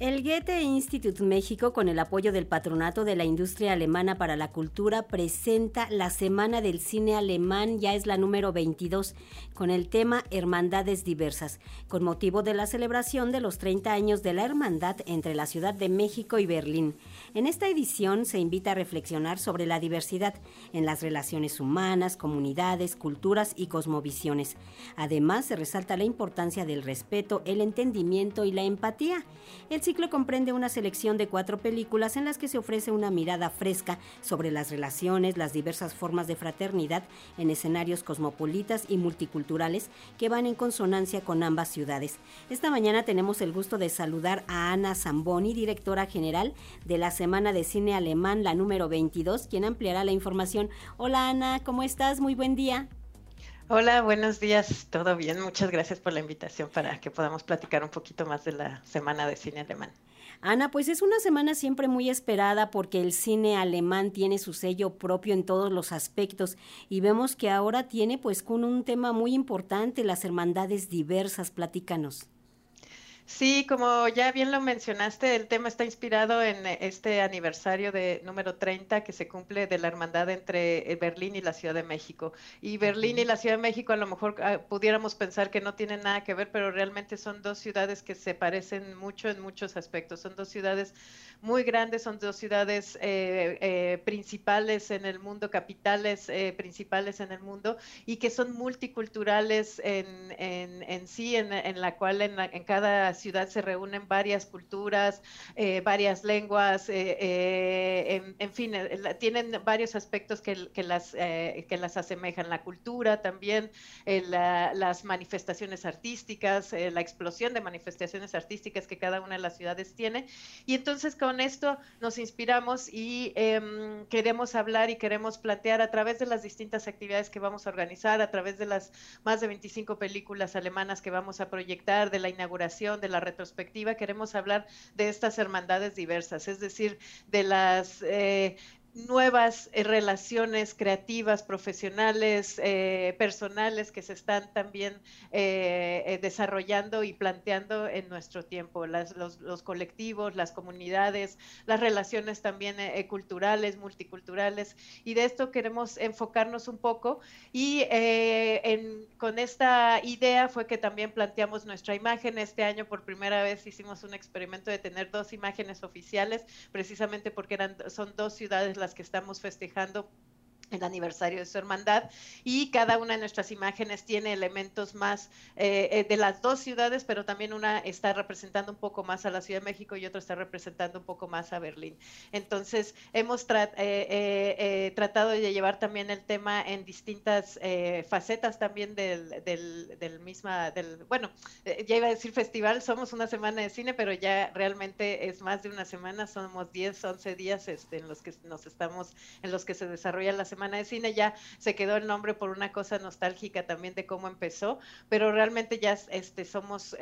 El Goethe Institut México, con el apoyo del Patronato de la Industria Alemana para la Cultura, presenta la Semana del Cine Alemán, ya es la número 22, con el tema Hermandades Diversas, con motivo de la celebración de los 30 años de la hermandad entre la Ciudad de México y Berlín. En esta edición se invita a reflexionar sobre la diversidad en las relaciones humanas, comunidades, culturas y cosmovisiones. Además, se resalta la importancia del respeto, el entendimiento y la empatía. Ciclo comprende una selección de cuatro películas en las que se ofrece una mirada fresca sobre las relaciones, las diversas formas de fraternidad en escenarios cosmopolitas y multiculturales que van en consonancia con ambas ciudades. Esta mañana tenemos el gusto de saludar a Ana Zamboni, directora general de la Semana de Cine Alemán, la número 22, quien ampliará la información. Hola Ana, ¿cómo estás? Muy buen día. Hola, buenos días, todo bien. Muchas gracias por la invitación para que podamos platicar un poquito más de la Semana de Cine Alemán. Ana, pues es una semana siempre muy esperada porque el cine alemán tiene su sello propio en todos los aspectos y vemos que ahora tiene pues con un tema muy importante, las hermandades diversas. Platícanos. Sí, como ya bien lo mencionaste, el tema está inspirado en eh, este aniversario de número 30 que se cumple de la hermandad entre eh, Berlín y la Ciudad de México. Y Berlín y la Ciudad de México a lo mejor ah, pudiéramos pensar que no tienen nada que ver, pero realmente son dos ciudades que se parecen mucho en muchos aspectos. Son dos ciudades muy grandes, son dos ciudades eh, principales en el mundo, capitales principales en el mundo y que son multiculturales en, en, sí, en, la cual en, en cada ciudad se reúnen varias culturas, eh, varias lenguas, eh, eh, en, fin, tienen varios aspectos que, las, que las asemejan. La cultura también, las manifestaciones artísticas, la explosión de manifestaciones artísticas que cada una de las ciudades tiene. Y entonces con esto nos inspiramos y em, queremos hablar y queremos plantear a través de las distintas actividades que vamos a organizar, a través de las más de 25 películas alemanas que vamos a proyectar, de la inauguración, de la retrospectiva queremos hablar de estas hermandades diversas, es decir, de las eh, nuevas eh, relaciones creativas, profesionales, eh, personales que se están también eh, desarrollando y planteando en nuestro tiempo. los, los, colectivos, las comunidades, las relaciones también culturales, multiculturales. Y de esto queremos enfocarnos un poco. Y en, con esta idea fue que también planteamos nuestra imagen. Este año por primera vez hicimos un experimento de tener dos imágenes oficiales, precisamente porque eran, son dos ciudades las que estamos festejando el aniversario de su hermandad y cada una de nuestras imágenes tiene elementos más eh, eh, de las dos ciudades, pero también una está representando un poco más a la Ciudad de México y otra está representando un poco más a Berlín. Entonces, hemos eh, tratado de llevar también el tema en distintas facetas también del, del, misma, del, bueno, ya iba a decir festival, somos una semana de cine, pero ya realmente es más de una semana, somos 10, 11 días este, en los que nos estamos, en los que se desarrolla la semana Semana de Cine, ya se quedó el nombre por una cosa nostálgica también de cómo empezó, pero realmente ya este, somos, eh,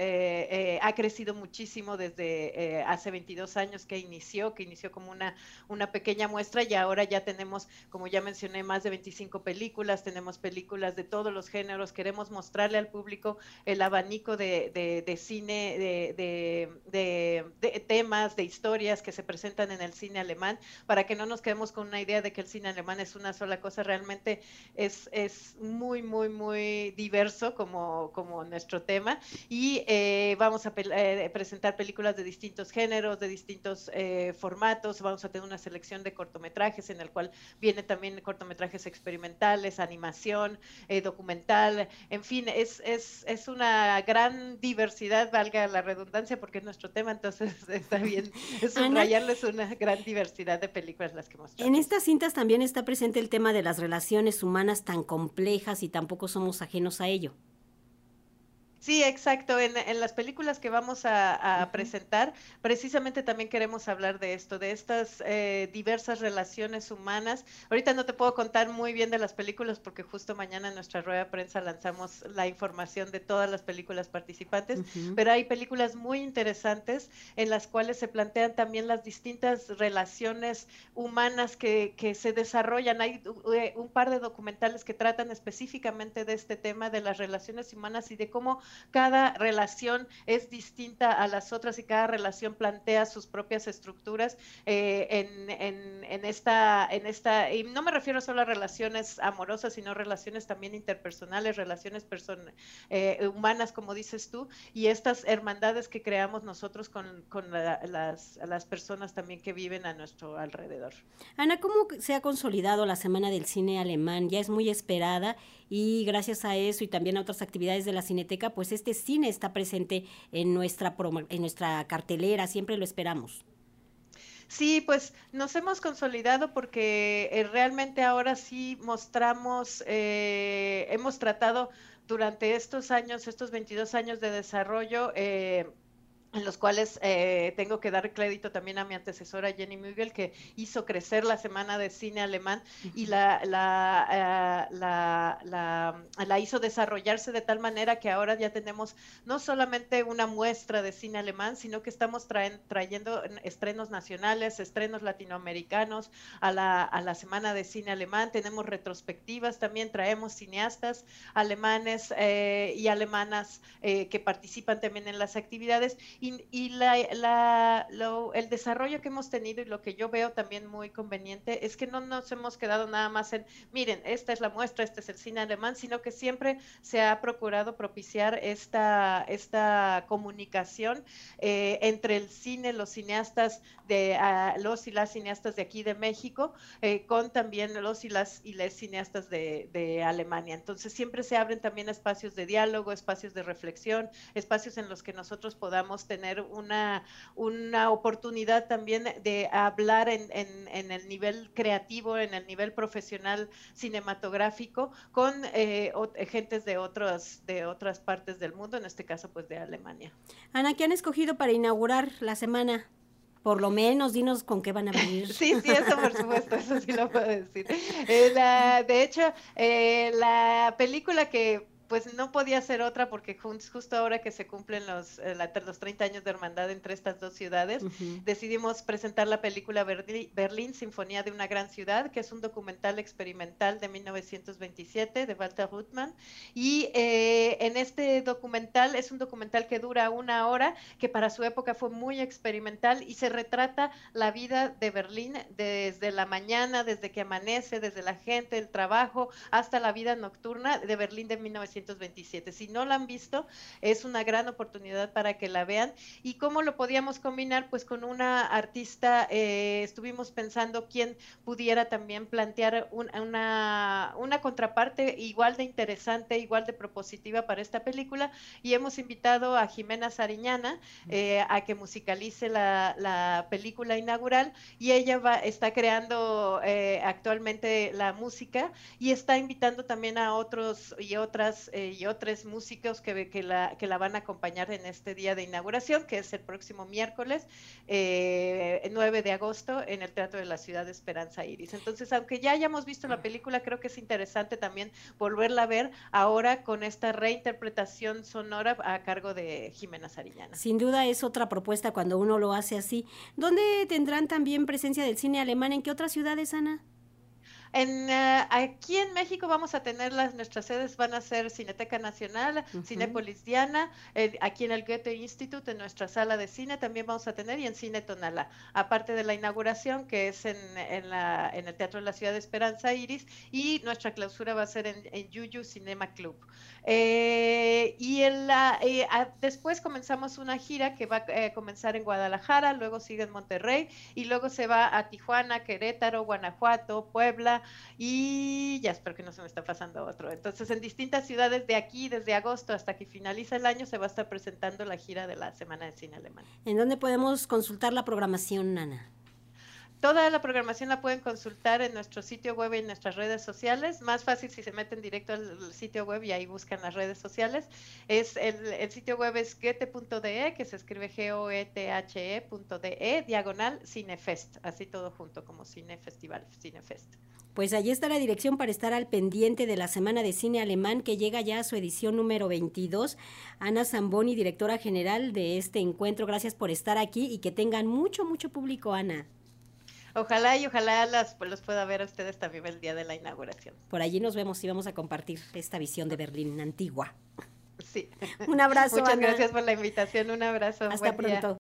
eh, ha crecido muchísimo desde eh, hace 22 años que inició, que inició como una, una pequeña muestra y ahora ya tenemos, como ya mencioné, más de 25 películas, tenemos películas de todos los géneros, queremos mostrarle al público el abanico de, de, cine, de, de, temas, de historias que se presentan en el cine alemán, para que no nos quedemos con una idea de que el cine alemán es una sola la cosa realmente es, es muy, muy, muy diverso como, como nuestro tema. Y eh, vamos a eh, presentar películas de distintos géneros, de distintos eh, formatos, vamos a tener una selección de cortometrajes en el cual viene también cortometrajes experimentales, animación, documental, en fin, es, es, es una gran diversidad, valga la redundancia, porque es nuestro tema, entonces está bien subrayarles una gran diversidad de películas las que mostramos. En estas cintas también está presente el tema tema de las relaciones humanas tan complejas y tampoco somos ajenos a ello. Sí, exacto. En, las películas que vamos a, presentar, precisamente también queremos hablar de esto, de estas eh, diversas relaciones humanas. Ahorita no te puedo contar muy bien de las películas porque justo mañana en nuestra rueda de prensa lanzamos la información de todas las películas participantes, pero hay películas muy interesantes en las cuales se plantean también las distintas relaciones humanas que, que se desarrollan. Hay eh, un par de documentales que tratan específicamente de este tema de las relaciones humanas y de cómo cada relación es distinta a las otras y cada relación plantea sus propias estructuras eh, en, esta, en esta, y no me refiero solo a relaciones amorosas, sino relaciones también interpersonales, relaciones person eh, humanas, como dices tú, y estas hermandades que creamos nosotros con, las, las personas también que viven a nuestro alrededor. Ana, ¿cómo se ha consolidado la Semana del Cine Alemán? Ya es muy esperada y gracias a eso y también a otras actividades de la Cineteca, pues este cine está presente en nuestra, en nuestra cartelera, siempre lo esperamos. Sí, pues nos hemos consolidado porque eh, realmente ahora sí mostramos, eh, hemos tratado durante estos años, estos 22 años de desarrollo, eh, en los cuales eh, tengo que dar crédito también a mi antecesora Jenny Mügel, que hizo crecer la Semana de Cine Alemán y la, la, eh, la, la, hizo desarrollarse de tal manera que ahora ya tenemos no solamente una muestra de cine alemán, sino que estamos trayendo estrenos nacionales, estrenos latinoamericanos a la, a la Semana de Cine Alemán, tenemos retrospectivas, también traemos cineastas alemanes eh, y alemanas que participan también en las actividades y, la, el desarrollo que hemos tenido y lo que yo veo también muy conveniente es que no nos hemos quedado nada más en, miren, esta es la muestra, este es el cine alemán, sino que siempre se ha procurado propiciar esta, esta comunicación eh, entre el cine, los cineastas de los y las cineastas de aquí de México, eh, con también los y las y las cineastas de, de Alemania. Entonces siempre se abren también espacios de diálogo, espacios de reflexión, espacios en los que nosotros podamos tener una, una oportunidad también de hablar en, en, el nivel creativo, en el nivel profesional cinematográfico con eh, gentes de, otros, de otras partes del mundo, en este caso pues de Alemania. Ana, ¿qué han escogido para inaugurar la semana? Por lo menos, dinos con qué van a venir. sí, sí, eso por supuesto, eso sí lo puedo decir. Eh, de hecho, eh, la película que pues no podía ser otra porque justo ahora que se cumplen los, eh, los 30 años de hermandad entre estas dos ciudades, decidimos presentar la película Berlín, Sinfonía de una Gran Ciudad, que es un documental experimental de 1927 de Walter Ruttmann. Y eh, en este documental, es un documental que dura una hora, que para su época fue muy experimental y se retrata la vida de Berlín desde la mañana, desde que amanece, desde la gente, el trabajo, hasta la vida nocturna de Berlín de 1927. Si no la han visto, es una gran oportunidad para que la vean. ¿Y cómo lo podíamos combinar? Pues con una artista, eh, estuvimos pensando quién pudiera también plantear una, una contraparte igual de interesante, igual de propositiva para esta película. Y hemos invitado a Jimena Sariñana eh, a que musicalice la, la, película inaugural y ella va, está creando eh, actualmente la música y está invitando también a otros y otras eh, y otros músicos que, que, la, que la van a acompañar en este día de inauguración, que es el próximo miércoles, eh, 9 de agosto, en el Teatro de la Ciudad de Esperanza Iris. Entonces, aunque ya hayamos visto la película, creo que es interesante también volverla a ver ahora con esta reinterpretación sonora a cargo de Jimena Sariñana. Sin duda es otra propuesta cuando uno lo hace así. ¿Dónde tendrán también presencia del cine alemán? ¿En qué otras ciudades, Ana? En, uh, aquí en México vamos a tener las, nuestras sedes van a ser Cineteca Nacional, Cinepolis Diana, eh, aquí en el Goethe Institute, en nuestra sala de cine también vamos a tener y en Cine Tonala, aparte de la inauguración que es en, en, la, en el Teatro de la Ciudad de Esperanza Iris y nuestra clausura va a ser en, en Yuyu Cinema Club. Eh, y en la, eh, después comenzamos una gira que va a comenzar en Guadalajara, luego sigue en Monterrey y luego se va a Tijuana, Querétaro, Guanajuato, Puebla, y ya espero que no se me está pasando otro. Entonces, en distintas ciudades de aquí, desde agosto hasta que finaliza el año, se va a estar presentando la gira de la Semana de Cine Alemán. ¿En dónde podemos consultar la programación, Nana? Toda la programación la pueden consultar en nuestro sitio web y en nuestras redes sociales. Más fácil si se meten directo al sitio web y ahí buscan las redes sociales. Es el, sitio web es gete.de, que se escribe G-O-E-T-H-E.de, e, diagonal Cinefest, así todo junto como Cine Festival, Cinefest. Pues allí está la dirección para estar al pendiente de la Semana de Cine Alemán que llega ya a su edición número 22. Ana Zamboni, directora general de este encuentro, gracias por estar aquí y que tengan mucho, mucho público, Ana. Ojalá y ojalá las, los pueda ver a ustedes también el día de la inauguración. Por allí nos vemos y vamos a compartir esta visión de Berlín antigua. Sí. Un abrazo. Muchas gracias por la invitación. Un abrazo. Hasta pronto.